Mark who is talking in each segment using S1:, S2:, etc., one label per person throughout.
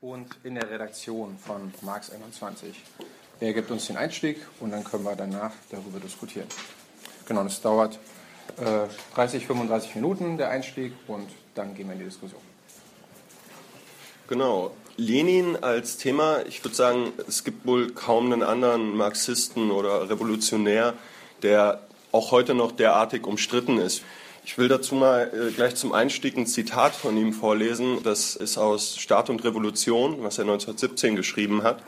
S1: und in der Redaktion von Marx 21. Er gibt uns den Einstieg und dann können wir danach darüber diskutieren. Genau, das dauert äh, 30, 35 Minuten der Einstieg und dann gehen wir in die Diskussion.
S2: Genau. Lenin als Thema, ich würde sagen, es gibt wohl kaum einen anderen Marxisten oder Revolutionär, der auch heute noch derartig umstritten ist. Ich will dazu mal äh, gleich zum Einstieg ein Zitat von ihm vorlesen. Das ist aus Staat und Revolution, was er 1917 geschrieben hat.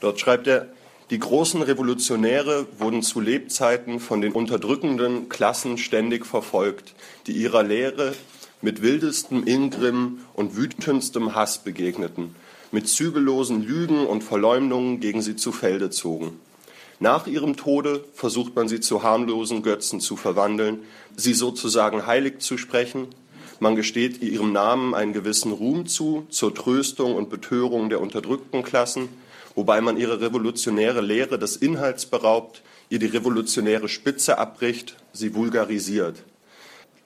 S2: Dort schreibt er, die großen Revolutionäre wurden zu Lebzeiten von den unterdrückenden Klassen ständig verfolgt, die ihrer Lehre mit wildestem Ingrimm und wütendstem Hass begegneten, mit zügellosen Lügen und Verleumdungen gegen sie zu Felde zogen. Nach ihrem Tode versucht man sie zu harmlosen Götzen zu verwandeln, sie sozusagen heilig zu sprechen. Man gesteht ihrem Namen einen gewissen Ruhm zu, zur Tröstung und Betörung der unterdrückten Klassen, wobei man ihre revolutionäre Lehre des Inhalts beraubt, ihr die revolutionäre Spitze abbricht, sie vulgarisiert.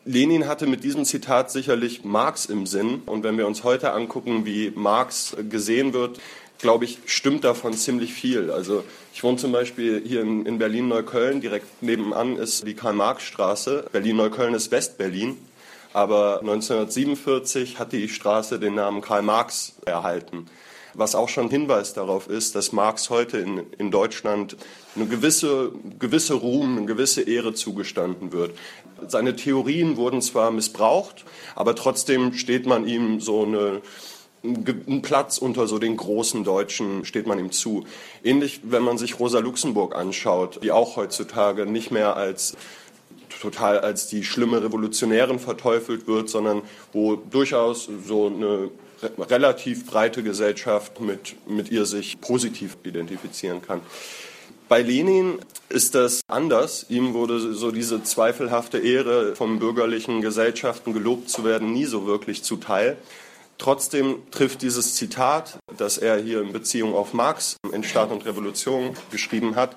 S2: Lenin hatte mit diesem Zitat sicherlich Marx im Sinn. Und wenn wir uns heute angucken, wie Marx gesehen wird, glaube ich, stimmt davon ziemlich viel. Also ich wohne zum Beispiel hier in, in Berlin-Neukölln, direkt nebenan ist die Karl-Marx-Straße. Berlin-Neukölln ist West-Berlin. Aber 1947 hat die Straße den Namen Karl Marx erhalten. Was auch schon Hinweis darauf ist, dass Marx heute in, in Deutschland eine gewisse, gewisse Ruhm, eine gewisse Ehre zugestanden wird. Seine Theorien wurden zwar missbraucht, aber trotzdem steht man ihm so eine, einen Platz unter so den großen Deutschen steht man ihm zu. Ähnlich, wenn man sich Rosa Luxemburg anschaut, die auch heutzutage nicht mehr als total als die schlimme Revolutionärin verteufelt wird, sondern wo durchaus so eine relativ breite Gesellschaft mit, mit ihr sich positiv identifizieren kann. Bei Lenin ist das anders. Ihm wurde so diese zweifelhafte Ehre von bürgerlichen Gesellschaften gelobt zu werden nie so wirklich zuteil. Trotzdem trifft dieses Zitat, das er hier in Beziehung auf Marx in Staat und Revolution geschrieben hat,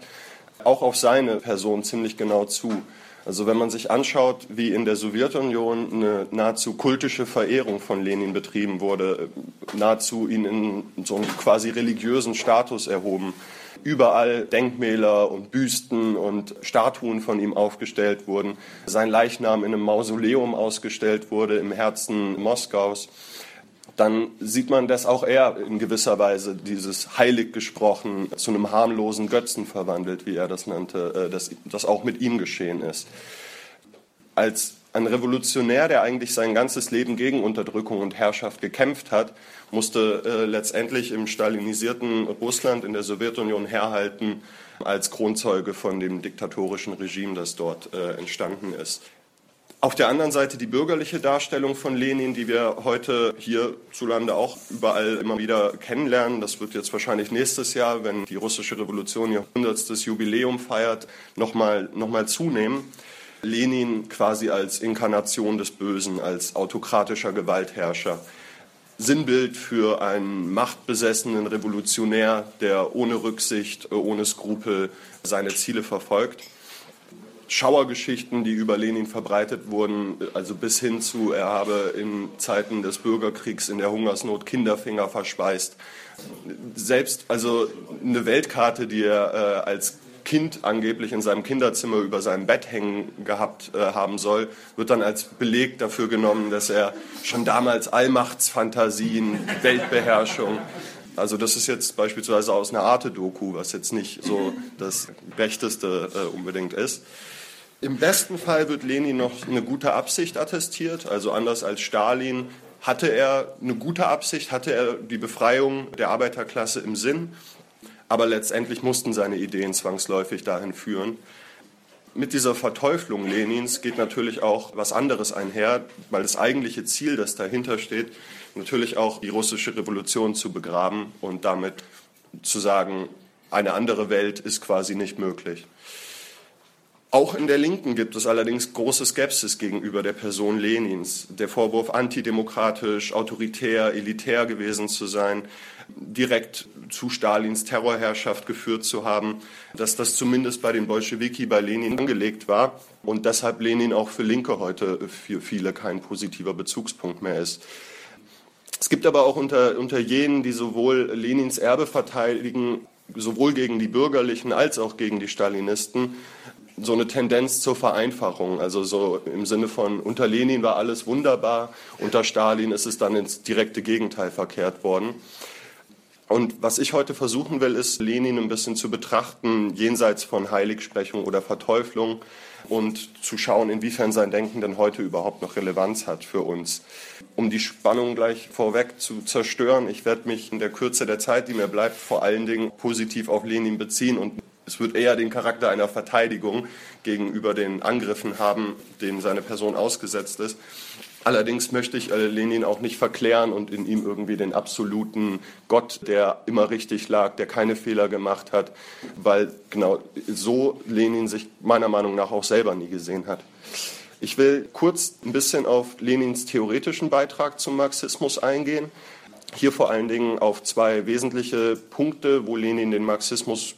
S2: auch auf seine Person ziemlich genau zu. Also wenn man sich anschaut, wie in der Sowjetunion eine nahezu kultische Verehrung von Lenin betrieben wurde, nahezu ihn in so einen quasi religiösen Status erhoben, überall Denkmäler und Büsten und Statuen von ihm aufgestellt wurden, sein Leichnam in einem Mausoleum ausgestellt wurde im Herzen Moskaus dann sieht man, dass auch er in gewisser Weise dieses heilig gesprochen zu einem harmlosen Götzen verwandelt, wie er das nannte, äh, dass das auch mit ihm geschehen ist. Als ein Revolutionär, der eigentlich sein ganzes Leben gegen Unterdrückung und Herrschaft gekämpft hat, musste äh, letztendlich im stalinisierten Russland in der Sowjetunion herhalten als Kronzeuge von dem diktatorischen Regime, das dort äh, entstanden ist. Auf der anderen Seite die bürgerliche Darstellung von Lenin, die wir heute hierzulande auch überall immer wieder kennenlernen. Das wird jetzt wahrscheinlich nächstes Jahr, wenn die russische Revolution ihr 100. Jubiläum feiert, nochmal noch mal zunehmen. Lenin quasi als Inkarnation des Bösen, als autokratischer Gewaltherrscher. Sinnbild für einen machtbesessenen Revolutionär, der ohne Rücksicht, ohne Skrupel seine Ziele verfolgt. Schauergeschichten, die über Lenin verbreitet wurden, also bis hin zu, er habe in Zeiten des Bürgerkriegs in der Hungersnot Kinderfinger verspeist. Selbst also eine Weltkarte, die er äh, als Kind angeblich in seinem Kinderzimmer über seinem Bett hängen gehabt äh, haben soll, wird dann als Beleg dafür genommen, dass er schon damals Allmachtsfantasien, Weltbeherrschung also das ist jetzt beispielsweise aus einer Arte-Doku, was jetzt nicht so das Rechteste äh, unbedingt ist. Im besten Fall wird Lenin noch eine gute Absicht attestiert, also anders als Stalin hatte er eine gute Absicht, hatte er die Befreiung der Arbeiterklasse im Sinn, aber letztendlich mussten seine Ideen zwangsläufig dahin führen. Mit dieser Verteuflung Lenins geht natürlich auch was anderes einher, weil das eigentliche Ziel, das dahinter steht, natürlich auch die russische Revolution zu begraben und damit zu sagen, eine andere Welt ist quasi nicht möglich. Auch in der Linken gibt es allerdings große Skepsis gegenüber der Person Lenins. Der Vorwurf, antidemokratisch, autoritär, elitär gewesen zu sein, direkt zu Stalins Terrorherrschaft geführt zu haben, dass das zumindest bei den Bolschewiki bei Lenin angelegt war und deshalb Lenin auch für Linke heute für viele kein positiver Bezugspunkt mehr ist. Es gibt aber auch unter, unter jenen, die sowohl Lenins Erbe verteidigen, sowohl gegen die Bürgerlichen als auch gegen die Stalinisten, so eine Tendenz zur Vereinfachung. Also so im Sinne von, unter Lenin war alles wunderbar, unter Stalin ist es dann ins direkte Gegenteil verkehrt worden. Und was ich heute versuchen will, ist, Lenin ein bisschen zu betrachten, jenseits von Heiligsprechung oder Verteuflung und zu schauen, inwiefern sein Denken denn heute überhaupt noch Relevanz hat für uns. Um die Spannung gleich vorweg zu zerstören, ich werde mich in der Kürze der Zeit, die mir bleibt, vor allen Dingen positiv auf Lenin beziehen und es wird eher den Charakter einer Verteidigung gegenüber den Angriffen haben, denen seine Person ausgesetzt ist. Allerdings möchte ich äh, Lenin auch nicht verklären und in ihm irgendwie den absoluten Gott, der immer richtig lag, der keine Fehler gemacht hat, weil genau so Lenin sich meiner Meinung nach auch selber nie gesehen hat. Ich will kurz ein bisschen auf Lenins theoretischen Beitrag zum Marxismus eingehen. Hier vor allen Dingen auf zwei wesentliche Punkte, wo Lenin den Marxismus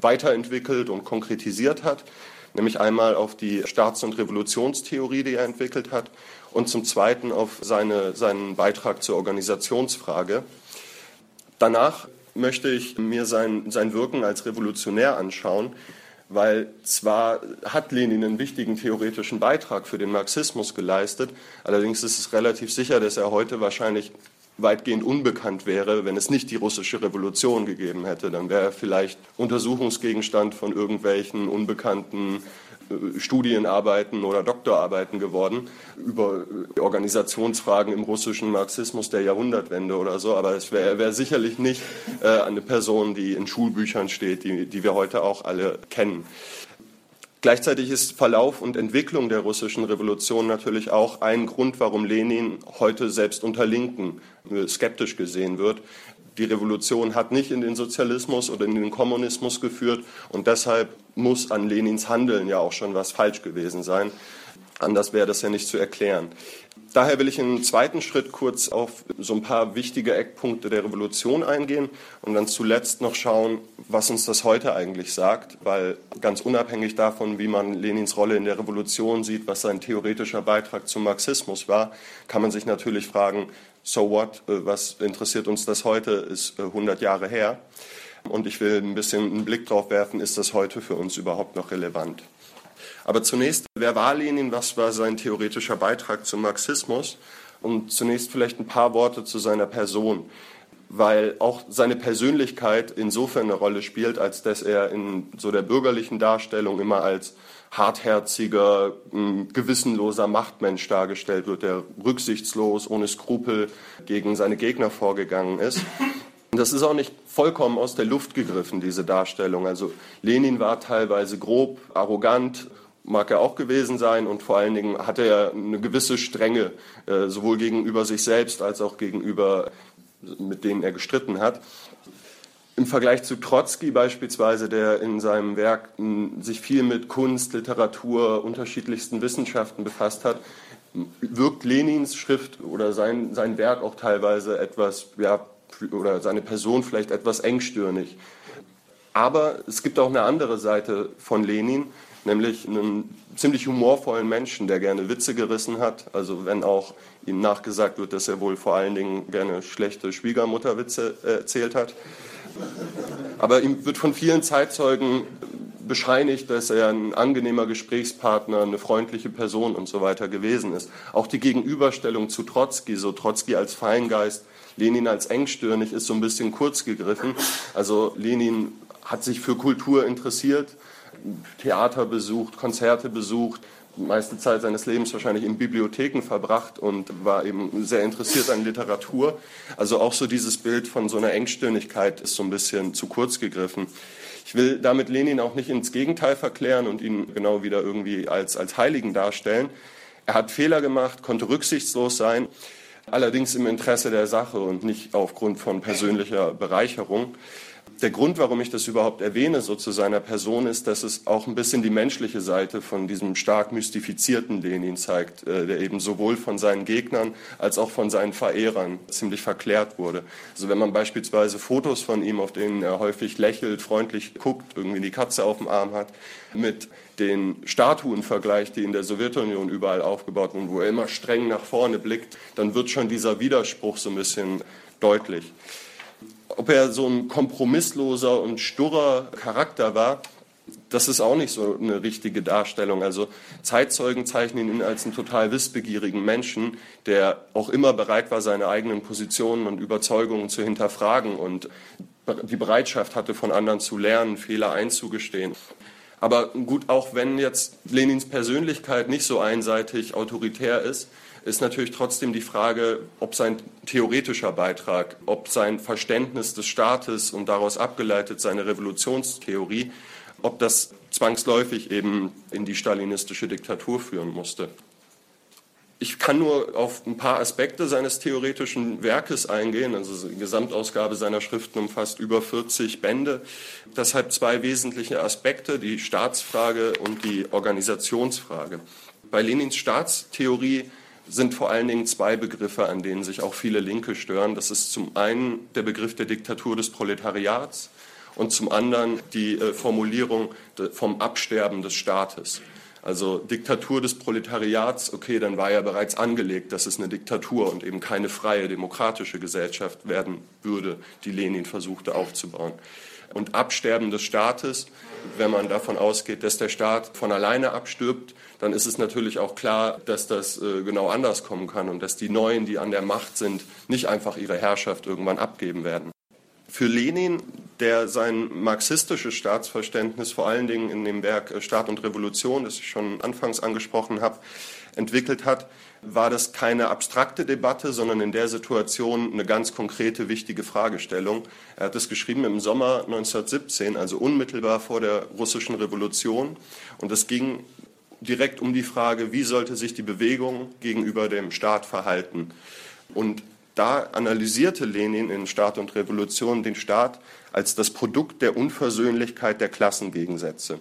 S2: weiterentwickelt und konkretisiert hat, nämlich einmal auf die Staats- und Revolutionstheorie, die er entwickelt hat, und zum Zweiten auf seine, seinen Beitrag zur Organisationsfrage. Danach möchte ich mir sein, sein Wirken als Revolutionär anschauen, weil zwar hat Lenin einen wichtigen theoretischen Beitrag für den Marxismus geleistet, allerdings ist es relativ sicher, dass er heute wahrscheinlich weitgehend unbekannt wäre, wenn es nicht die russische Revolution gegeben hätte. Dann wäre er vielleicht Untersuchungsgegenstand von irgendwelchen unbekannten äh, Studienarbeiten oder Doktorarbeiten geworden über äh, Organisationsfragen im russischen Marxismus der Jahrhundertwende oder so. Aber es wäre wär sicherlich nicht äh, eine Person, die in Schulbüchern steht, die, die wir heute auch alle kennen. Gleichzeitig ist Verlauf und Entwicklung der russischen Revolution natürlich auch ein Grund, warum Lenin heute selbst unter Linken skeptisch gesehen wird. Die Revolution hat nicht in den Sozialismus oder in den Kommunismus geführt und deshalb muss an Lenins Handeln ja auch schon was falsch gewesen sein. Anders wäre das ja nicht zu erklären. Daher will ich im zweiten Schritt kurz auf so ein paar wichtige Eckpunkte der Revolution eingehen und dann zuletzt noch schauen, was uns das heute eigentlich sagt, weil ganz unabhängig davon, wie man Lenins Rolle in der Revolution sieht, was sein theoretischer Beitrag zum Marxismus war, kann man sich natürlich fragen, so what, äh, was interessiert uns das heute, ist 100 äh, Jahre her. Und ich will ein bisschen einen Blick drauf werfen, ist das heute für uns überhaupt noch relevant? Aber zunächst, wer war Lenin? Was war sein theoretischer Beitrag zum Marxismus? Und zunächst vielleicht ein paar Worte zu seiner Person, weil auch seine Persönlichkeit insofern eine Rolle spielt, als dass er in so der bürgerlichen Darstellung immer als hartherziger, gewissenloser Machtmensch dargestellt wird, der rücksichtslos, ohne Skrupel gegen seine Gegner vorgegangen ist. Das ist auch nicht vollkommen aus der Luft gegriffen, diese Darstellung. Also Lenin war teilweise grob, arrogant, mag er auch gewesen sein und vor allen Dingen hatte er eine gewisse Strenge, äh, sowohl gegenüber sich selbst als auch gegenüber, mit denen er gestritten hat. Im Vergleich zu Trotzki beispielsweise, der in seinem Werk sich viel mit Kunst, Literatur, unterschiedlichsten Wissenschaften befasst hat, wirkt Lenins Schrift oder sein, sein Werk auch teilweise etwas ja, oder seine Person vielleicht etwas engstirnig. Aber es gibt auch eine andere Seite von Lenin, nämlich einen ziemlich humorvollen Menschen, der gerne Witze gerissen hat. Also wenn auch ihm nachgesagt wird, dass er wohl vor allen Dingen gerne schlechte Schwiegermutterwitze äh, erzählt hat. Aber ihm wird von vielen Zeitzeugen bescheinigt, dass er ein angenehmer Gesprächspartner, eine freundliche Person und so weiter gewesen ist. Auch die Gegenüberstellung zu Trotzki, so Trotzki als Feingeist, Lenin als engstirnig ist so ein bisschen kurz gegriffen. Also Lenin hat sich für Kultur interessiert, Theater besucht, Konzerte besucht, die meiste Zeit seines Lebens wahrscheinlich in Bibliotheken verbracht und war eben sehr interessiert an Literatur. Also auch so dieses Bild von so einer Engstirnigkeit ist so ein bisschen zu kurz gegriffen. Ich will damit Lenin auch nicht ins Gegenteil verklären und ihn genau wieder irgendwie als, als Heiligen darstellen. Er hat Fehler gemacht, konnte rücksichtslos sein allerdings im Interesse der Sache und nicht aufgrund von persönlicher Bereicherung. Der Grund, warum ich das überhaupt erwähne, so zu seiner Person, ist, dass es auch ein bisschen die menschliche Seite von diesem stark mystifizierten Lenin zeigt, äh, der eben sowohl von seinen Gegnern als auch von seinen Verehrern ziemlich verklärt wurde. Also wenn man beispielsweise Fotos von ihm, auf denen er häufig lächelt, freundlich guckt, irgendwie die Katze auf dem Arm hat, mit den Statuen vergleicht, die in der Sowjetunion überall aufgebaut wurden, wo er immer streng nach vorne blickt, dann wird schon dieser Widerspruch so ein bisschen deutlich. Ob er so ein kompromissloser und sturrer Charakter war, das ist auch nicht so eine richtige Darstellung. Also Zeitzeugen zeichnen ihn als einen total wissbegierigen Menschen, der auch immer bereit war, seine eigenen Positionen und Überzeugungen zu hinterfragen und die Bereitschaft hatte, von anderen zu lernen, Fehler einzugestehen. Aber gut, auch wenn jetzt Lenins Persönlichkeit nicht so einseitig autoritär ist, ist natürlich trotzdem die Frage, ob sein theoretischer Beitrag, ob sein Verständnis des Staates und daraus abgeleitet seine Revolutionstheorie, ob das zwangsläufig eben in die stalinistische Diktatur führen musste. Ich kann nur auf ein paar Aspekte seines theoretischen Werkes eingehen. Also die Gesamtausgabe seiner Schriften umfasst über 40 Bände. Deshalb zwei wesentliche Aspekte, die Staatsfrage und die Organisationsfrage. Bei Lenins Staatstheorie sind vor allen Dingen zwei Begriffe, an denen sich auch viele Linke stören. Das ist zum einen der Begriff der Diktatur des Proletariats und zum anderen die äh, Formulierung vom Absterben des Staates. Also Diktatur des Proletariats, okay, dann war ja bereits angelegt, dass es eine Diktatur und eben keine freie demokratische Gesellschaft werden würde, die Lenin versuchte aufzubauen. Und Absterben des Staates, wenn man davon ausgeht, dass der Staat von alleine abstirbt, dann ist es natürlich auch klar, dass das äh, genau anders kommen kann und dass die Neuen, die an der Macht sind, nicht einfach ihre Herrschaft irgendwann abgeben werden. Für Lenin, der sein marxistisches Staatsverständnis vor allen Dingen in dem Werk Staat und Revolution, das ich schon anfangs angesprochen habe, entwickelt hat, war das keine abstrakte Debatte, sondern in der Situation eine ganz konkrete, wichtige Fragestellung. Er hat es geschrieben im Sommer 1917, also unmittelbar vor der russischen Revolution. Und es ging direkt um die Frage, wie sollte sich die Bewegung gegenüber dem Staat verhalten. Und da analysierte Lenin in Staat und Revolution den Staat als das Produkt der Unversöhnlichkeit der Klassengegensätze.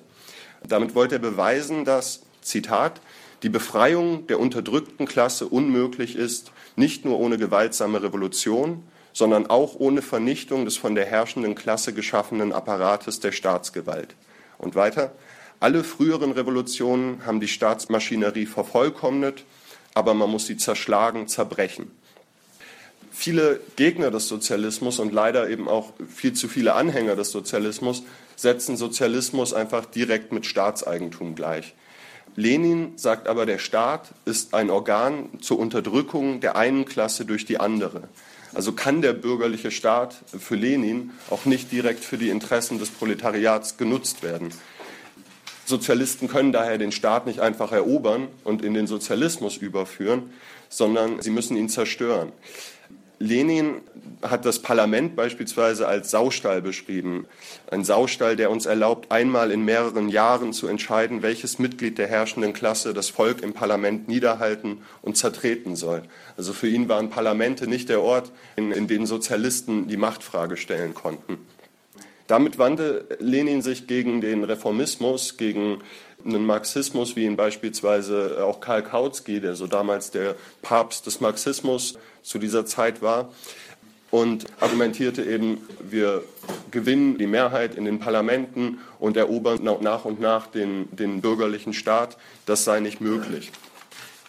S2: Damit wollte er beweisen, dass, Zitat, die Befreiung der unterdrückten Klasse unmöglich ist, nicht nur ohne gewaltsame Revolution, sondern auch ohne Vernichtung des von der herrschenden Klasse geschaffenen Apparates der Staatsgewalt. Und weiter, alle früheren Revolutionen haben die Staatsmaschinerie vervollkommnet, aber man muss sie zerschlagen, zerbrechen. Viele Gegner des Sozialismus und leider eben auch viel zu viele Anhänger des Sozialismus setzen Sozialismus einfach direkt mit Staatseigentum gleich. Lenin sagt aber, der Staat ist ein Organ zur Unterdrückung der einen Klasse durch die andere. Also kann der bürgerliche Staat für Lenin auch nicht direkt für die Interessen des Proletariats genutzt werden. Sozialisten können daher den Staat nicht einfach erobern und in den Sozialismus überführen, sondern sie müssen ihn zerstören. Lenin hat das Parlament beispielsweise als Saustall beschrieben. Ein Saustall, der uns erlaubt, einmal in mehreren Jahren zu entscheiden, welches Mitglied der herrschenden Klasse das Volk im Parlament niederhalten und zertreten soll. Also für ihn waren Parlamente nicht der Ort, in, in dem Sozialisten die Machtfrage stellen konnten. Damit wandte Lenin sich gegen den Reformismus, gegen einen Marxismus, wie ihn beispielsweise auch Karl Kautsky, der so damals der Papst des Marxismus zu dieser Zeit war, und argumentierte eben, wir gewinnen die Mehrheit in den Parlamenten und erobern nach und nach den, den bürgerlichen Staat. Das sei nicht möglich.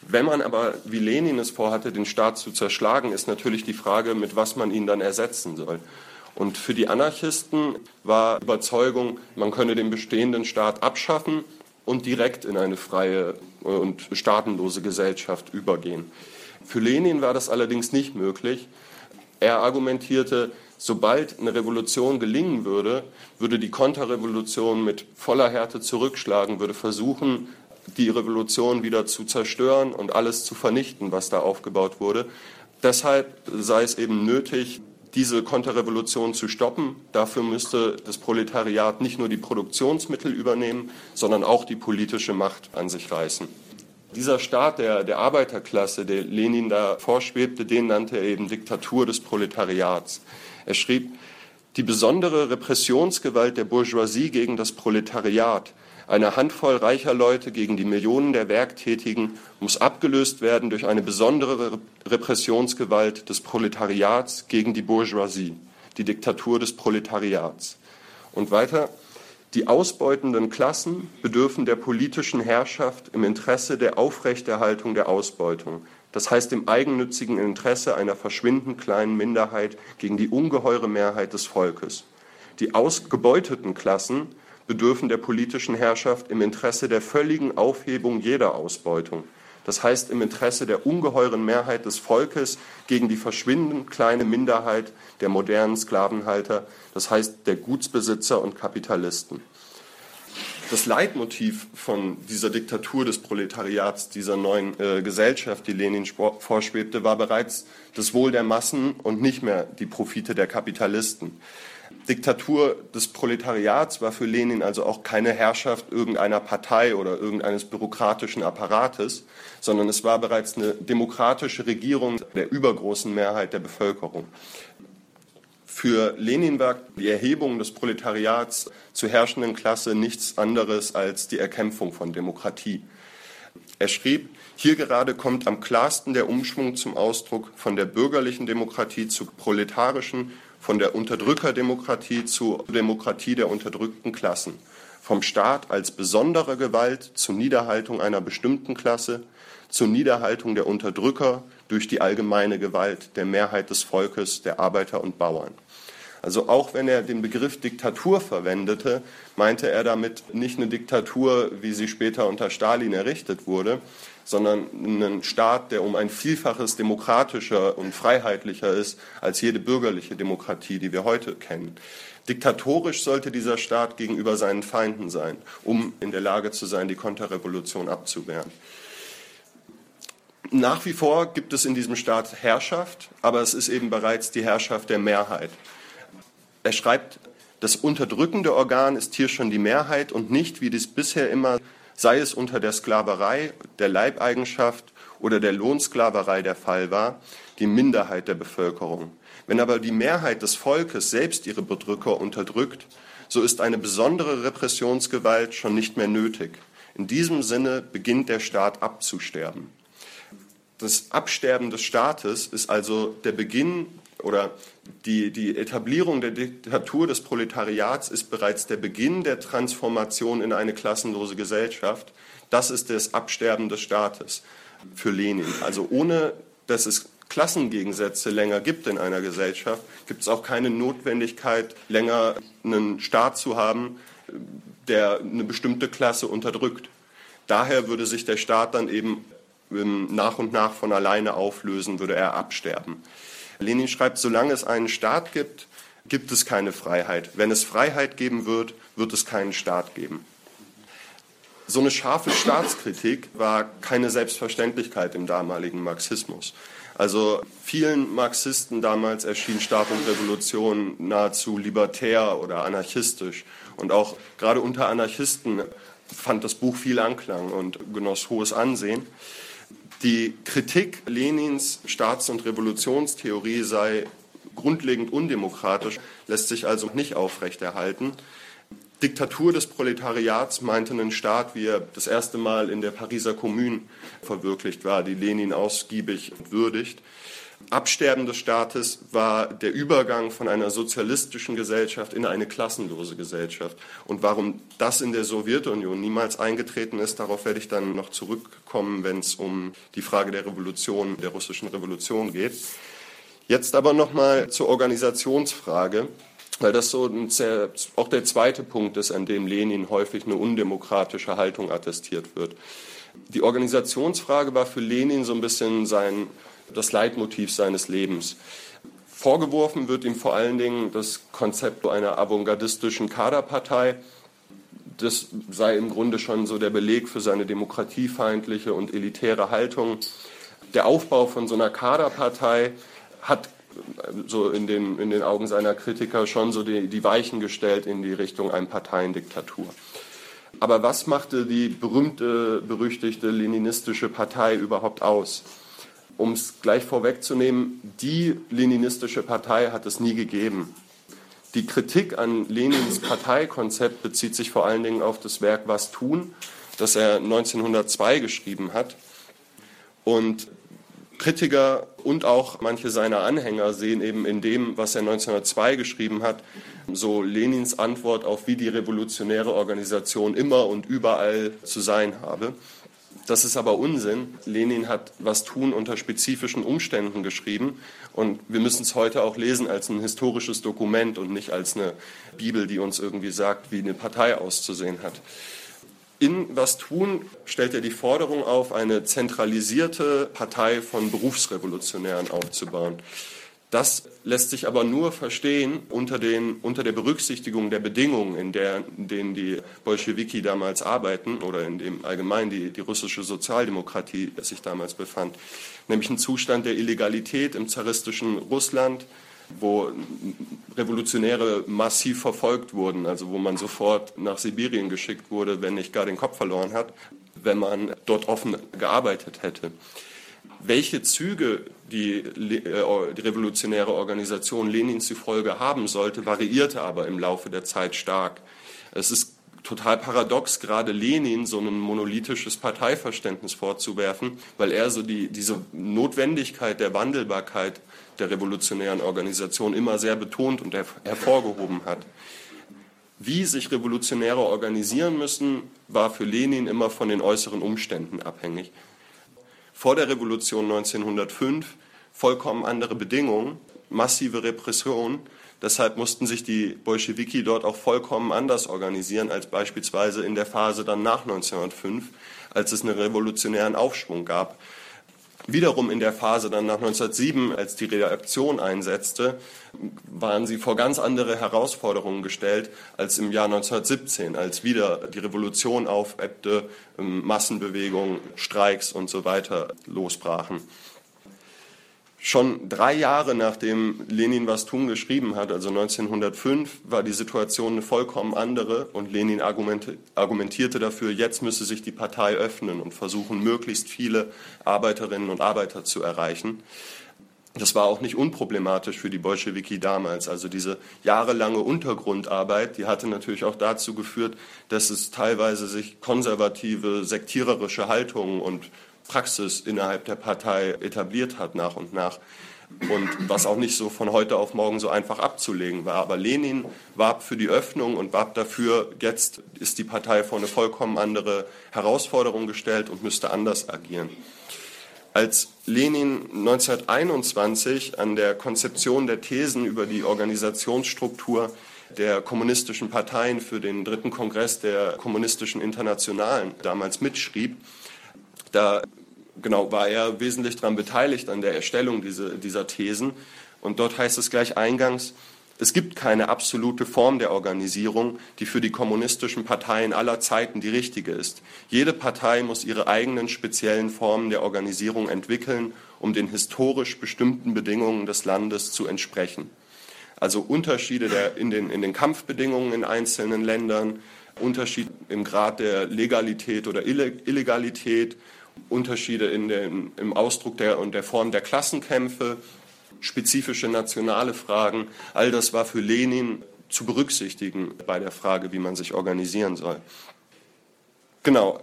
S2: Wenn man aber, wie Lenin es vorhatte, den Staat zu zerschlagen, ist natürlich die Frage, mit was man ihn dann ersetzen soll. Und für die Anarchisten war Überzeugung, man könne den bestehenden Staat abschaffen und direkt in eine freie und staatenlose Gesellschaft übergehen. Für Lenin war das allerdings nicht möglich. Er argumentierte, sobald eine Revolution gelingen würde, würde die Konterrevolution mit voller Härte zurückschlagen, würde versuchen, die Revolution wieder zu zerstören und alles zu vernichten, was da aufgebaut wurde. Deshalb sei es eben nötig, diese Konterrevolution zu stoppen. Dafür müsste das Proletariat nicht nur die Produktionsmittel übernehmen, sondern auch die politische Macht an sich reißen. Dieser Staat der, der Arbeiterklasse, der Lenin da vorschwebte, den nannte er eben Diktatur des Proletariats. Er schrieb, Die besondere Repressionsgewalt der Bourgeoisie gegen das Proletariat, eine Handvoll reicher Leute gegen die Millionen der Werktätigen, muss abgelöst werden durch eine besondere Repressionsgewalt des Proletariats gegen die Bourgeoisie, die Diktatur des Proletariats. Und weiter, die ausbeutenden Klassen bedürfen der politischen Herrschaft im Interesse der Aufrechterhaltung der Ausbeutung, das heißt im eigennützigen Interesse einer verschwindend kleinen Minderheit gegen die ungeheure Mehrheit des Volkes. Die ausgebeuteten Klassen bedürfen der politischen Herrschaft im Interesse der völligen Aufhebung jeder Ausbeutung, das heißt im Interesse der ungeheuren Mehrheit des Volkes gegen die verschwindend kleine Minderheit der modernen Sklavenhalter, das heißt der Gutsbesitzer und Kapitalisten das Leitmotiv von dieser Diktatur des Proletariats, dieser neuen äh, Gesellschaft, die Lenin vorschwebte, war bereits das Wohl der Massen und nicht mehr die Profite der Kapitalisten. Diktatur des Proletariats war für Lenin also auch keine Herrschaft irgendeiner Partei oder irgendeines bürokratischen Apparates, sondern es war bereits eine demokratische Regierung der übergroßen Mehrheit der Bevölkerung. Für Lenin war die Erhebung des Proletariats zur herrschenden Klasse nichts anderes als die Erkämpfung von Demokratie. Er schrieb, hier gerade kommt am klarsten der Umschwung zum Ausdruck von der bürgerlichen Demokratie zur proletarischen, von der Unterdrückerdemokratie zur Demokratie der unterdrückten Klassen, vom Staat als besondere Gewalt zur Niederhaltung einer bestimmten Klasse, zur Niederhaltung der Unterdrücker durch die allgemeine Gewalt der Mehrheit des Volkes, der Arbeiter und Bauern. Also auch wenn er den Begriff Diktatur verwendete, meinte er damit nicht eine Diktatur, wie sie später unter Stalin errichtet wurde, sondern einen Staat, der um ein Vielfaches demokratischer und freiheitlicher ist als jede bürgerliche Demokratie, die wir heute kennen. Diktatorisch sollte dieser Staat gegenüber seinen Feinden sein, um in der Lage zu sein, die Konterrevolution abzuwehren. Nach wie vor gibt es in diesem Staat Herrschaft, aber es ist eben bereits die Herrschaft der Mehrheit. Er schreibt, das unterdrückende Organ ist hier schon die Mehrheit und nicht, wie dies bisher immer, sei es unter der Sklaverei, der Leibeigenschaft oder der Lohnsklaverei der Fall war, die Minderheit der Bevölkerung. Wenn aber die Mehrheit des Volkes selbst ihre Bedrücker unterdrückt, so ist eine besondere Repressionsgewalt schon nicht mehr nötig. In diesem Sinne beginnt der Staat abzusterben. Das Absterben des Staates ist also der Beginn oder die, die Etablierung der Diktatur des Proletariats ist bereits der Beginn der Transformation in eine klassenlose Gesellschaft. Das ist das Absterben des Staates für Lenin. Also ohne dass es Klassengegensätze länger gibt in einer Gesellschaft, gibt es auch keine Notwendigkeit, länger einen Staat zu haben, der eine bestimmte Klasse unterdrückt. Daher würde sich der Staat dann eben ähm, nach und nach von alleine auflösen, würde er absterben. Lenin schreibt, solange es einen Staat gibt, gibt es keine Freiheit. Wenn es Freiheit geben wird, wird es keinen Staat geben. So eine scharfe Staatskritik war keine Selbstverständlichkeit im damaligen Marxismus. Also vielen Marxisten damals erschien Staat und Revolution nahezu libertär oder anarchistisch. Und auch gerade unter Anarchisten fand das Buch viel Anklang und genoss hohes Ansehen. Die Kritik Lenins Staats- und Revolutionstheorie sei grundlegend undemokratisch, lässt sich also nicht aufrechterhalten. Diktatur des Proletariats meinte einen Staat, wie er das erste Mal in der Pariser Kommune verwirklicht war, die Lenin ausgiebig würdigt. Absterben des Staates war der Übergang von einer sozialistischen Gesellschaft in eine klassenlose Gesellschaft. Und warum das in der Sowjetunion niemals eingetreten ist, darauf werde ich dann noch zurückkommen, wenn es um die Frage der Revolution, der russischen Revolution geht. Jetzt aber noch mal zur Organisationsfrage, weil das so sehr, auch der zweite Punkt ist, an dem Lenin häufig eine undemokratische Haltung attestiert wird. Die Organisationsfrage war für Lenin so ein bisschen sein das Leitmotiv seines Lebens. Vorgeworfen wird ihm vor allen Dingen das Konzept einer avantgardistischen Kaderpartei. Das sei im Grunde schon so der Beleg für seine demokratiefeindliche und elitäre Haltung. Der Aufbau von so einer Kaderpartei hat so in den, in den Augen seiner Kritiker schon so die, die Weichen gestellt in die Richtung einer Parteiendiktatur. Aber was machte die berühmte, berüchtigte leninistische Partei überhaupt aus? Um es gleich vorwegzunehmen, die leninistische Partei hat es nie gegeben. Die Kritik an Lenins Parteikonzept bezieht sich vor allen Dingen auf das Werk Was tun, das er 1902 geschrieben hat. Und Kritiker und auch manche seiner Anhänger sehen eben in dem, was er 1902 geschrieben hat, so Lenins Antwort auf, wie die revolutionäre Organisation immer und überall zu sein habe. Das ist aber Unsinn. Lenin hat was tun unter spezifischen Umständen geschrieben und wir müssen es heute auch lesen als ein historisches Dokument und nicht als eine Bibel, die uns irgendwie sagt, wie eine Partei auszusehen hat. In Was tun stellt er die Forderung auf, eine zentralisierte Partei von Berufsrevolutionären aufzubauen. Das lässt sich aber nur verstehen unter, den, unter der Berücksichtigung der Bedingungen, in, der, in denen die Bolschewiki damals arbeiten oder in dem allgemein die, die russische Sozialdemokratie sich damals befand. Nämlich ein Zustand der Illegalität im zaristischen Russland, wo Revolutionäre massiv verfolgt wurden, also wo man sofort nach Sibirien geschickt wurde, wenn nicht gar den Kopf verloren hat, wenn man dort offen gearbeitet hätte. Welche Züge die, äh, die revolutionäre Organisation Lenins zufolge haben sollte, variierte aber im Laufe der Zeit stark. Es ist total paradox, gerade Lenin so ein monolithisches Parteiverständnis vorzuwerfen, weil er so die, diese Notwendigkeit der Wandelbarkeit der revolutionären Organisation immer sehr betont und hervorgehoben hat. Wie sich Revolutionäre organisieren müssen, war für Lenin immer von den äußeren Umständen abhängig. Vor der Revolution 1905 vollkommen andere Bedingungen, massive Repression. Deshalb mussten sich die Bolschewiki dort auch vollkommen anders organisieren als beispielsweise in der Phase dann nach 1905, als es einen revolutionären Aufschwung gab. Wiederum in der Phase dann nach 1907, als die Reaktion einsetzte, waren sie vor ganz andere Herausforderungen gestellt als im Jahr 1917, als wieder die Revolution aufebbte, ähm, Massenbewegungen, Streiks und so weiter losbrachen. Schon drei Jahre nachdem Lenin was tun geschrieben hat, also 1905, war die Situation eine vollkommen andere und Lenin argumentierte dafür, jetzt müsse sich die Partei öffnen und versuchen, möglichst viele Arbeiterinnen und Arbeiter zu erreichen. Das war auch nicht unproblematisch für die Bolschewiki damals. Also diese jahrelange Untergrundarbeit, die hatte natürlich auch dazu geführt, dass es teilweise sich konservative, sektiererische Haltungen und Praxis innerhalb der Partei etabliert hat nach und nach. Und was auch nicht so von heute auf morgen so einfach abzulegen war. Aber Lenin warb für die Öffnung und warb dafür, jetzt ist die Partei vor eine vollkommen andere Herausforderung gestellt und müsste anders agieren. Als Lenin 1921 an der Konzeption der Thesen über die Organisationsstruktur der kommunistischen Parteien für den dritten Kongress der kommunistischen Internationalen damals mitschrieb, da genau, war er wesentlich daran beteiligt an der Erstellung diese, dieser Thesen. Und dort heißt es gleich eingangs, es gibt keine absolute Form der Organisierung, die für die kommunistischen Parteien aller Zeiten die richtige ist. Jede Partei muss ihre eigenen speziellen Formen der Organisierung entwickeln, um den historisch bestimmten Bedingungen des Landes zu entsprechen. Also Unterschiede der, in, den, in den Kampfbedingungen in einzelnen Ländern, Unterschied im Grad der Legalität oder Illegalität, Unterschiede in den, im Ausdruck der, und der Form der Klassenkämpfe, spezifische nationale Fragen. All das war für Lenin zu berücksichtigen bei der Frage, wie man sich organisieren soll. Genau.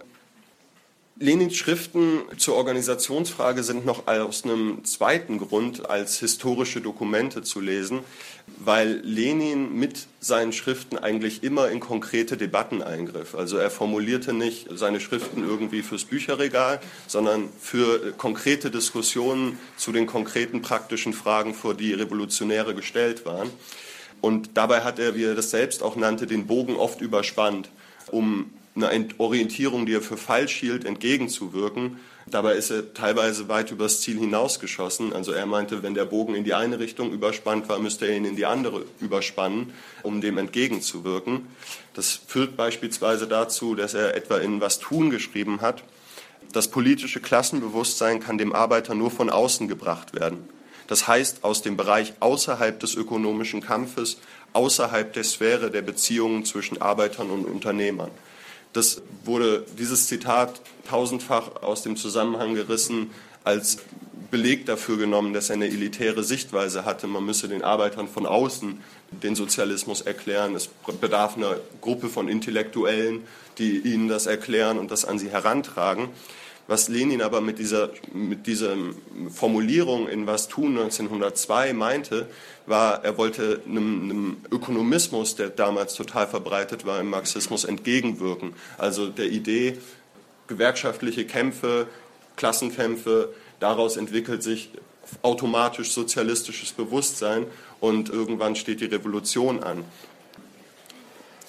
S2: Lenins Schriften zur Organisationsfrage sind noch aus einem zweiten Grund als historische Dokumente zu lesen, weil Lenin mit seinen Schriften eigentlich immer in konkrete Debatten eingriff. Also er formulierte nicht seine Schriften irgendwie fürs Bücherregal, sondern für konkrete Diskussionen zu den konkreten praktischen Fragen, vor die Revolutionäre gestellt waren. Und dabei hat er, wie er das selbst auch nannte, den Bogen oft überspannt, um eine Orientierung, die er für falsch hielt, entgegenzuwirken. Dabei ist er teilweise weit übers Ziel hinausgeschossen. Also er meinte, wenn der Bogen in die eine Richtung überspannt war, müsste er ihn in die andere überspannen, um dem entgegenzuwirken. Das führt beispielsweise dazu, dass er etwa in Was tun geschrieben hat. Das politische Klassenbewusstsein kann dem Arbeiter nur von außen gebracht werden. Das heißt aus dem Bereich außerhalb des ökonomischen Kampfes, außerhalb der Sphäre der Beziehungen zwischen Arbeitern und Unternehmern. Das wurde, dieses Zitat tausendfach aus dem Zusammenhang gerissen als Beleg dafür genommen, dass er eine elitäre Sichtweise hatte. Man müsse den Arbeitern von außen den Sozialismus erklären. Es bedarf einer Gruppe von Intellektuellen, die ihnen das erklären und das an sie herantragen. Was Lenin aber mit dieser, mit dieser Formulierung in Was tun 1902 meinte, war, er wollte einem, einem Ökonomismus, der damals total verbreitet war im Marxismus, entgegenwirken. Also der Idee, gewerkschaftliche Kämpfe, Klassenkämpfe, daraus entwickelt sich automatisch sozialistisches Bewusstsein und irgendwann steht die Revolution an.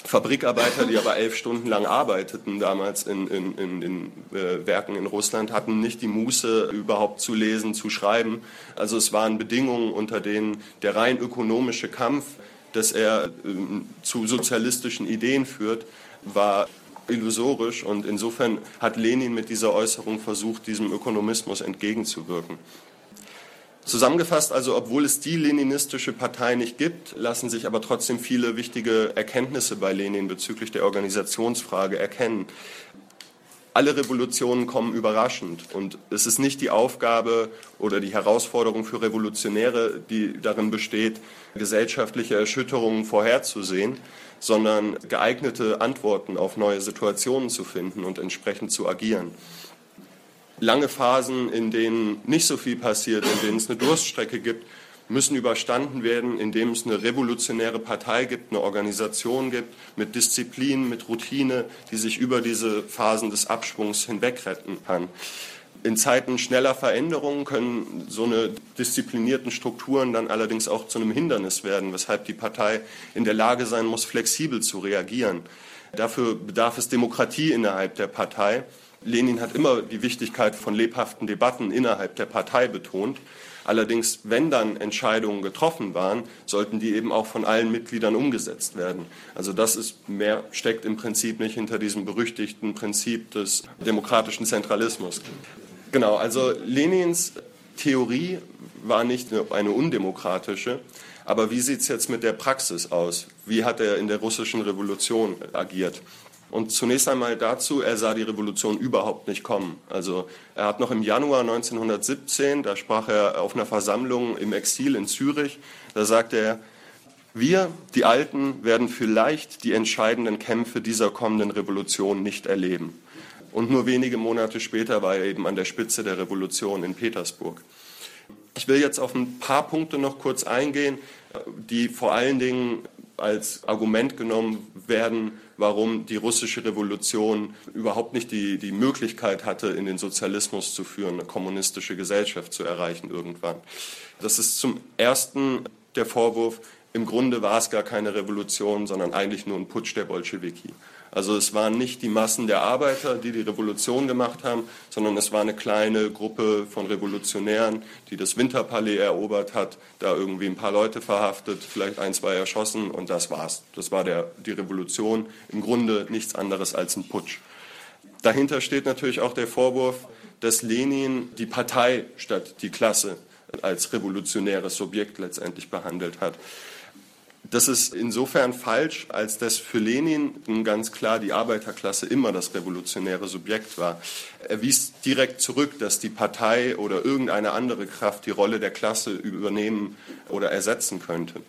S2: Fabrikarbeiter, die aber elf Stunden lang arbeiteten damals in, in, in den äh, Werken in Russland, hatten nicht die Muße, überhaupt zu lesen, zu schreiben. Also es waren Bedingungen, unter denen der rein ökonomische Kampf, dass er äh, zu sozialistischen Ideen führt, war illusorisch und insofern hat Lenin mit dieser Äußerung versucht, diesem Ökonomismus entgegenzuwirken. Zusammengefasst also, obwohl es die leninistische Partei nicht gibt, lassen sich aber trotzdem viele wichtige Erkenntnisse bei Lenin bezüglich der Organisationsfrage erkennen. Alle Revolutionen kommen überraschend und es ist nicht die Aufgabe oder die Herausforderung für Revolutionäre, die darin besteht, gesellschaftliche Erschütterungen vorherzusehen, sondern geeignete Antworten auf neue Situationen zu finden und entsprechend zu agieren lange Phasen, in denen nicht so viel passiert, in denen es eine Durststrecke gibt, müssen überstanden werden, indem es eine revolutionäre Partei gibt, eine Organisation gibt mit Disziplin, mit Routine, die sich über diese Phasen des Abschwungs hinweg retten kann. In Zeiten schneller Veränderungen können so eine disziplinierten Strukturen dann allerdings auch zu einem Hindernis werden, weshalb die Partei in der Lage sein muss, flexibel zu reagieren. Dafür bedarf es Demokratie innerhalb der Partei. Lenin hat immer die Wichtigkeit von lebhaften Debatten innerhalb der Partei betont. Allerdings, wenn dann Entscheidungen getroffen waren, sollten die eben auch von allen Mitgliedern umgesetzt werden. Also das ist mehr steckt im Prinzip nicht hinter diesem berüchtigten Prinzip des demokratischen Zentralismus. Genau, also Lenins Theorie war nicht eine undemokratische, aber wie sieht es jetzt mit der Praxis aus? Wie hat er in der russischen Revolution agiert? Und zunächst einmal dazu, er sah die Revolution überhaupt nicht kommen. Also er hat noch im Januar 1917, da sprach er auf einer Versammlung im Exil in Zürich, da sagte er, wir, die Alten, werden vielleicht die entscheidenden Kämpfe dieser kommenden Revolution nicht erleben. Und nur wenige Monate später war er eben an der Spitze der Revolution in Petersburg. Ich will jetzt auf ein paar Punkte noch kurz eingehen, die vor allen Dingen als Argument genommen werden, warum die russische Revolution überhaupt nicht die, die Möglichkeit hatte, in den Sozialismus zu führen, eine kommunistische Gesellschaft zu erreichen irgendwann. Das ist zum Ersten der Vorwurf, im Grunde war es gar keine Revolution, sondern eigentlich nur ein Putsch der Bolschewiki. Also es waren nicht die Massen der Arbeiter, die die Revolution gemacht haben, sondern es war eine kleine Gruppe von Revolutionären, die das Winterpalais erobert hat, da irgendwie ein paar Leute verhaftet, vielleicht ein, zwei erschossen und das war's. Das war der, die Revolution. Im Grunde nichts anderes als ein Putsch. Dahinter steht natürlich auch der Vorwurf, dass Lenin die Partei statt die Klasse als revolutionäres Subjekt letztendlich behandelt hat. Das ist insofern falsch, als dass für Lenin ganz klar die Arbeiterklasse immer das revolutionäre Subjekt war. Er wies direkt zurück, dass die Partei oder irgendeine andere Kraft die Rolle der Klasse übernehmen oder ersetzen könnte.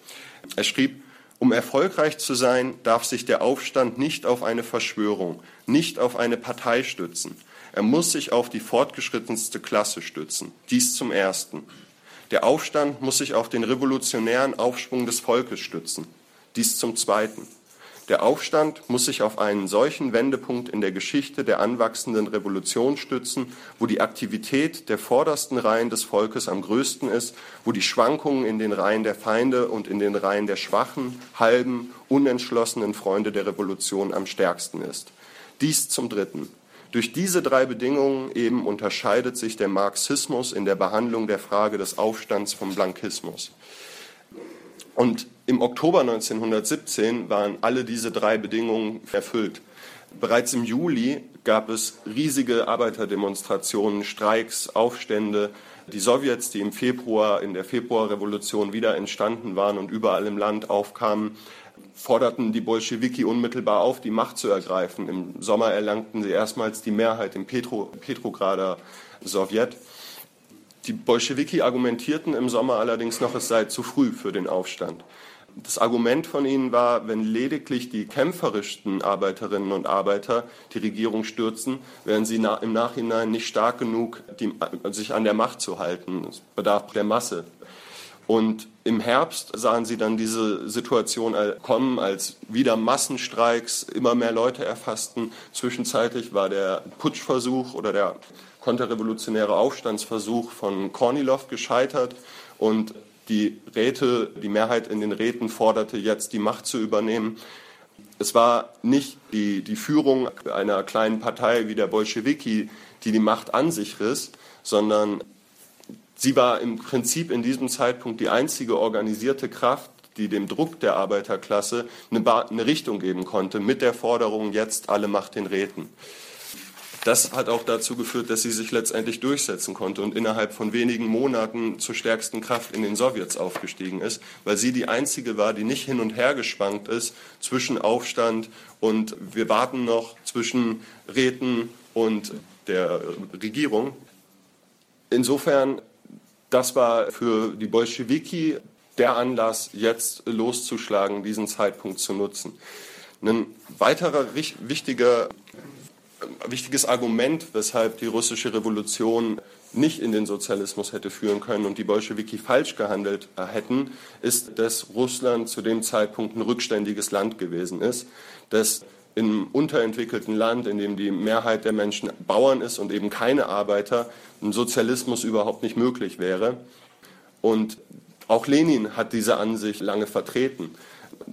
S2: Er schrieb, um erfolgreich zu sein, darf sich der Aufstand nicht auf eine Verschwörung, nicht auf eine Partei stützen. Er muss sich auf die fortgeschrittenste Klasse stützen. Dies zum Ersten. Der Aufstand muss sich auf den revolutionären Aufschwung des Volkes stützen. Dies zum Zweiten. Der Aufstand muss sich auf einen solchen Wendepunkt in der Geschichte der anwachsenden Revolution stützen, wo die Aktivität der vordersten Reihen des Volkes am größten ist, wo die Schwankungen in den Reihen der Feinde und in den Reihen der schwachen, halben, unentschlossenen Freunde der Revolution am stärksten ist. Dies zum Dritten. Durch diese drei Bedingungen eben unterscheidet sich der Marxismus in der Behandlung der Frage des Aufstands vom Blankismus. Und im Oktober 1917 waren alle diese drei Bedingungen erfüllt. Bereits im Juli gab es riesige Arbeiterdemonstrationen, Streiks, Aufstände. Die Sowjets, die im Februar in der Februarrevolution wieder entstanden waren und überall im Land aufkamen, forderten die Bolschewiki unmittelbar auf, die Macht zu ergreifen. Im Sommer erlangten sie erstmals die Mehrheit im Petro, Petrograder Sowjet. Die Bolschewiki argumentierten im Sommer allerdings noch, es sei zu früh für den Aufstand. Das Argument von ihnen war, wenn lediglich die kämpferischsten Arbeiterinnen und Arbeiter die Regierung stürzen, wären sie im Nachhinein nicht stark genug, die, sich an der Macht zu halten. Es bedarf der Masse. Und im Herbst sahen sie dann diese Situation kommen, als wieder Massenstreiks immer mehr Leute erfassten. Zwischenzeitlich war der Putschversuch oder der konterrevolutionäre Aufstandsversuch von Kornilov gescheitert und die Räte, die Mehrheit in den Räten forderte jetzt die Macht zu übernehmen. Es war nicht die, die Führung einer kleinen Partei wie der Bolschewiki, die die Macht an sich riss, sondern sie war im Prinzip in diesem Zeitpunkt die einzige organisierte Kraft, die dem Druck der Arbeiterklasse eine, eine Richtung geben konnte, mit der Forderung jetzt alle Macht den Räten. Das hat auch dazu geführt, dass sie sich letztendlich durchsetzen konnte und innerhalb von wenigen Monaten zur stärksten Kraft in den Sowjets aufgestiegen ist, weil sie die einzige war, die nicht hin und her geschwankt ist zwischen Aufstand und wir warten noch zwischen Räten und der Regierung. Insofern, das war für die Bolschewiki der Anlass, jetzt loszuschlagen, diesen Zeitpunkt zu nutzen. Ein weiterer wichtiger wichtiges Argument, weshalb die russische Revolution nicht in den Sozialismus hätte führen können und die Bolschewiki falsch gehandelt hätten, ist, dass Russland zu dem Zeitpunkt ein rückständiges Land gewesen ist, dass im unterentwickelten Land, in dem die Mehrheit der Menschen Bauern ist und eben keine Arbeiter, ein Sozialismus überhaupt nicht möglich wäre. Und auch Lenin hat diese Ansicht lange vertreten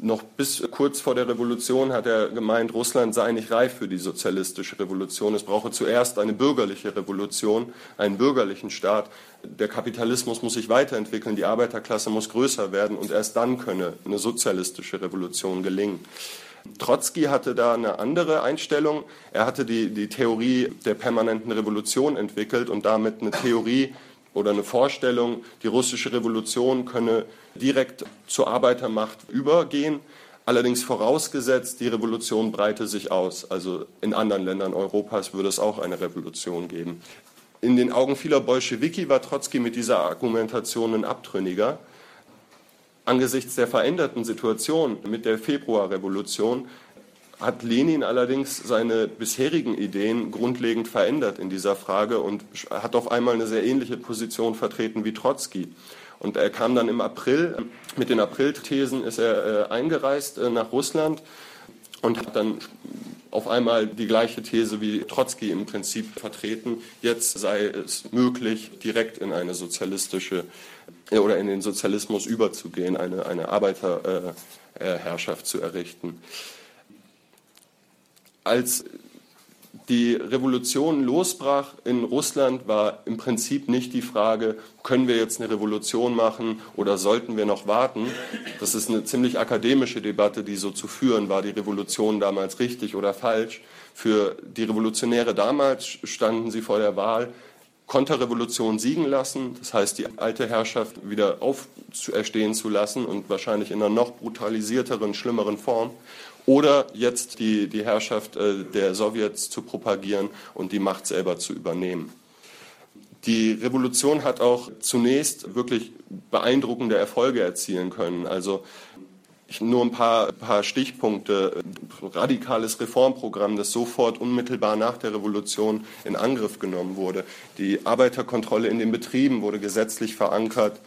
S2: noch bis kurz vor der Revolution hat er gemeint, Russland sei nicht reif für die sozialistische Revolution. Es brauche zuerst eine bürgerliche Revolution, einen bürgerlichen Staat. Der Kapitalismus muss sich weiterentwickeln, die Arbeiterklasse muss größer werden und erst dann könne eine sozialistische Revolution gelingen. Trotzki hatte da eine andere Einstellung. Er hatte die, die Theorie der permanenten Revolution entwickelt und damit eine Theorie oder eine Vorstellung, die russische Revolution könne direkt zur Arbeitermacht übergehen. Allerdings vorausgesetzt, die Revolution breite sich aus. Also in anderen Ländern Europas würde es auch eine Revolution geben. In den Augen vieler Bolschewiki war Trotzki mit dieser Argumentation ein Abtrünniger. Angesichts der veränderten Situation mit der Februarrevolution hat Lenin allerdings seine bisherigen Ideen grundlegend verändert in dieser Frage und hat auf einmal eine sehr ähnliche Position vertreten wie Trotzki. Und er kam dann im April, mit den April-Thesen ist er äh, eingereist äh, nach Russland und hat dann auf einmal die gleiche These wie Trotzki im Prinzip vertreten. Jetzt sei es möglich, direkt in eine sozialistische äh, oder in den Sozialismus überzugehen, eine, eine Arbeiterherrschaft äh, zu errichten als die Revolution losbrach in Russland, war im Prinzip nicht die Frage, können wir jetzt eine Revolution machen oder sollten wir noch warten? Das ist eine ziemlich akademische Debatte, die so zu führen war, die Revolution damals richtig oder falsch. Für die Revolutionäre damals standen sie vor der Wahl, Konterrevolution siegen lassen, das heißt die alte Herrschaft wieder auferstehen zu lassen und wahrscheinlich in einer noch brutalisierteren, schlimmeren Form oder jetzt die, die Herrschaft äh, der Sowjets zu propagieren und die Macht selber zu übernehmen. Die Revolution hat auch zunächst wirklich beeindruckende Erfolge erzielen können. Also nur ein paar, paar Stichpunkte. Radikales Reformprogramm, das sofort unmittelbar nach der Revolution in Angriff genommen wurde. Die Arbeiterkontrolle in den Betrieben wurde gesetzlich verankert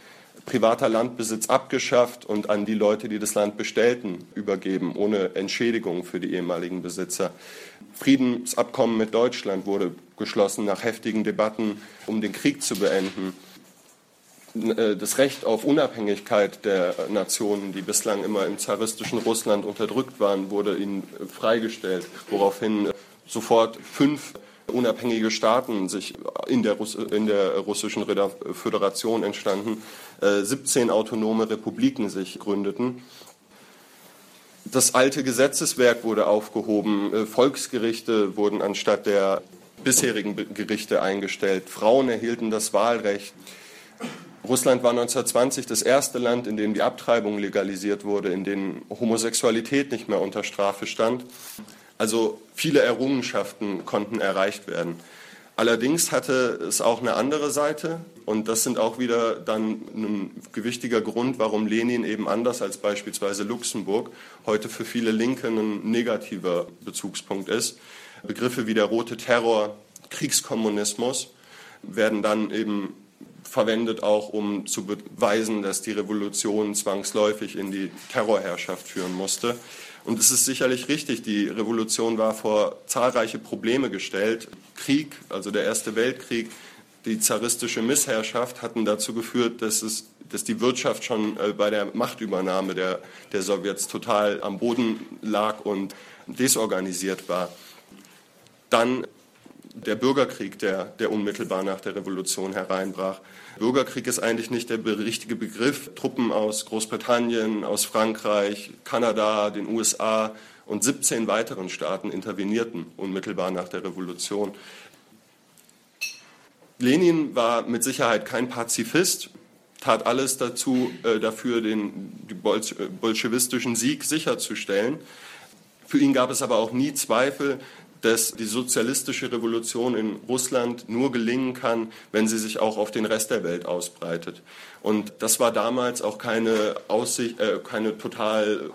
S2: privater Landbesitz abgeschafft und an die Leute, die das Land bestellten, übergeben, ohne Entschädigung für die ehemaligen Besitzer. Friedensabkommen mit Deutschland wurde geschlossen nach heftigen Debatten, um den Krieg zu beenden. Äh, das Recht auf Unabhängigkeit der Nationen, die bislang immer im zaristischen Russland unterdrückt waren, wurde ihnen freigestellt, woraufhin sofort fünf unabhängige Staaten sich in der, Russ in der russischen Föderation entstanden, äh, 17 autonome Republiken sich gründeten. Das alte Gesetzeswerk wurde aufgehoben, äh, Volksgerichte wurden anstatt der bisherigen Gerichte eingestellt, Frauen erhielten das Wahlrecht. Russland war 1920 das erste Land, in dem die Abtreibung legalisiert wurde, in dem Homosexualität nicht mehr unter Strafe stand. Also viele Errungenschaften konnten erreicht werden. Allerdings hatte es auch eine andere Seite und das sind auch wieder dann ein gewichtiger Grund, warum Lenin eben anders als beispielsweise Luxemburg heute für viele Linke ein negativer Bezugspunkt ist. Begriffe wie der rote Terror, Kriegskommunismus werden dann eben verwendet, auch um zu beweisen, dass die Revolution zwangsläufig in die Terrorherrschaft führen musste. Und es ist sicherlich richtig, die Revolution war vor zahlreiche Probleme gestellt. Krieg, also der Erste Weltkrieg, die zaristische Missherrschaft hatten dazu geführt, dass, es, dass die Wirtschaft schon äh, bei der Machtübernahme der, der Sowjets total am Boden lag und desorganisiert war. Dann der Bürgerkrieg, der, der unmittelbar nach der Revolution hereinbrach. Bürgerkrieg ist eigentlich nicht der richtige Begriff. Truppen aus Großbritannien, aus Frankreich, Kanada, den USA und 17 weiteren Staaten intervenierten unmittelbar nach der Revolution. Lenin war mit Sicherheit kein Pazifist, tat alles dazu, äh, dafür den bolschewistischen Sieg sicherzustellen. Für ihn gab es aber auch nie Zweifel, dass die sozialistische Revolution in Russland nur gelingen kann, wenn sie sich auch auf den Rest der Welt ausbreitet. Und das war damals auch keine Aussicht, äh, keine total,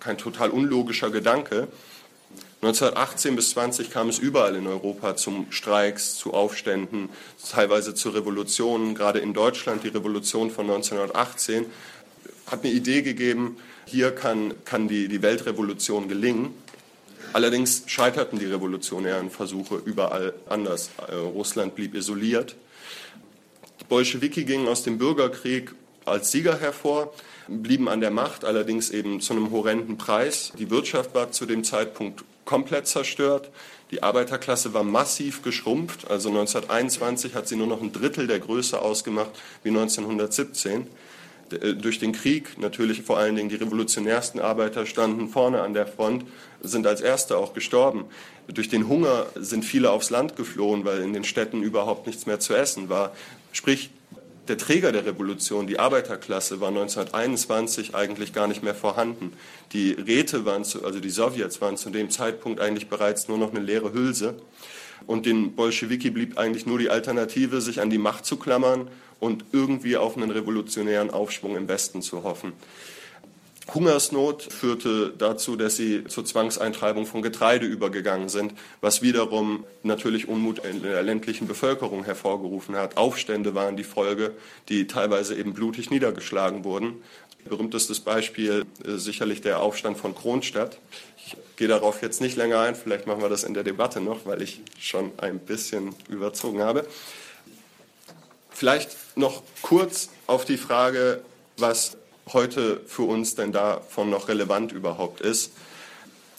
S2: kein total unlogischer Gedanke. 1918 bis 20 kam es überall in Europa zum Streiks, zu Aufständen, teilweise zu Revolutionen. Gerade in Deutschland die Revolution von 1918 hat eine Idee gegeben, hier kann, kann die, die Weltrevolution gelingen. Allerdings scheiterten die revolutionären Versuche überall anders. Äh, Russland blieb isoliert. Die Bolschewiki gingen aus dem Bürgerkrieg als Sieger hervor, blieben an der Macht, allerdings eben zu einem horrenden Preis. Die Wirtschaft war zu dem Zeitpunkt komplett zerstört. Die Arbeiterklasse war massiv geschrumpft. Also 1921 hat sie nur noch ein Drittel der Größe ausgemacht wie 1917. Äh, durch den Krieg natürlich vor allen Dingen die revolutionärsten Arbeiter standen vorne an der Front, sind als Erste auch gestorben. Durch den Hunger sind viele aufs Land geflohen, weil in den Städten überhaupt nichts mehr zu essen war. Sprich, der Träger der Revolution, die Arbeiterklasse, war 1921 eigentlich gar nicht mehr vorhanden. Die Räte waren, zu, also die Sowjets waren zu dem Zeitpunkt eigentlich bereits nur noch eine leere Hülse. Und den Bolschewiki blieb eigentlich nur die Alternative, sich an die Macht zu klammern und irgendwie auf einen revolutionären Aufschwung im Westen zu hoffen. Hungersnot führte dazu, dass sie zur Zwangseintreibung von Getreide übergegangen sind, was wiederum natürlich Unmut in der ländlichen Bevölkerung hervorgerufen hat. Aufstände waren die Folge, die teilweise eben blutig niedergeschlagen wurden. Berühmtestes Beispiel äh, sicherlich der Aufstand von Kronstadt. Ich gehe darauf jetzt nicht länger ein, vielleicht machen wir das in der Debatte noch, weil ich schon ein bisschen überzogen habe. Vielleicht noch kurz auf die Frage, was heute für uns denn davon noch relevant überhaupt ist.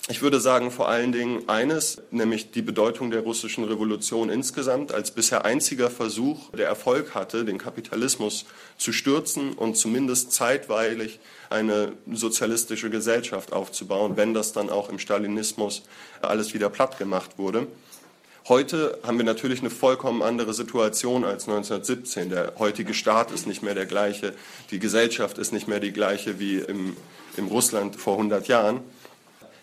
S2: Ich würde sagen vor allen Dingen eines, nämlich die Bedeutung der russischen Revolution insgesamt als bisher einziger Versuch, der Erfolg hatte, den Kapitalismus zu stürzen und zumindest zeitweilig eine sozialistische Gesellschaft aufzubauen, wenn das dann auch im Stalinismus alles wieder platt gemacht wurde. Heute haben wir natürlich eine vollkommen andere Situation als 1917. Der heutige Staat ist nicht mehr der gleiche, die Gesellschaft ist nicht mehr die gleiche wie im, im Russland vor 100 Jahren.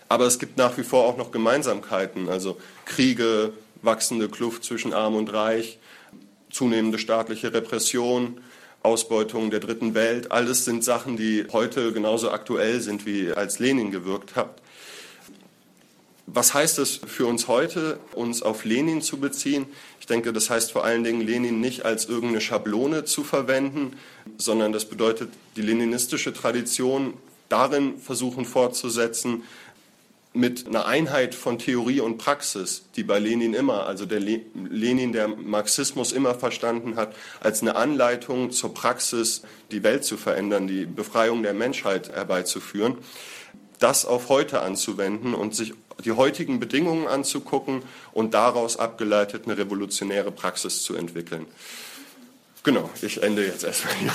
S2: Aber es gibt nach wie vor auch noch Gemeinsamkeiten, also Kriege, wachsende Kluft zwischen Arm und Reich, zunehmende staatliche Repression, Ausbeutung der dritten Welt. Alles sind Sachen, die heute genauso aktuell sind, wie als Lenin gewirkt hat. Was heißt es für uns heute, uns auf Lenin zu beziehen? Ich denke, das heißt vor allen Dingen, Lenin nicht als irgendeine Schablone zu verwenden, sondern das bedeutet, die leninistische Tradition darin versuchen fortzusetzen, mit einer Einheit von Theorie und Praxis, die bei Lenin immer, also der Lenin, der Marxismus immer verstanden hat, als eine Anleitung zur Praxis, die Welt zu verändern, die Befreiung der Menschheit herbeizuführen, das auf heute anzuwenden und sich die heutigen Bedingungen anzugucken und daraus abgeleitet eine revolutionäre Praxis zu entwickeln. Genau, ich ende jetzt erstmal hier.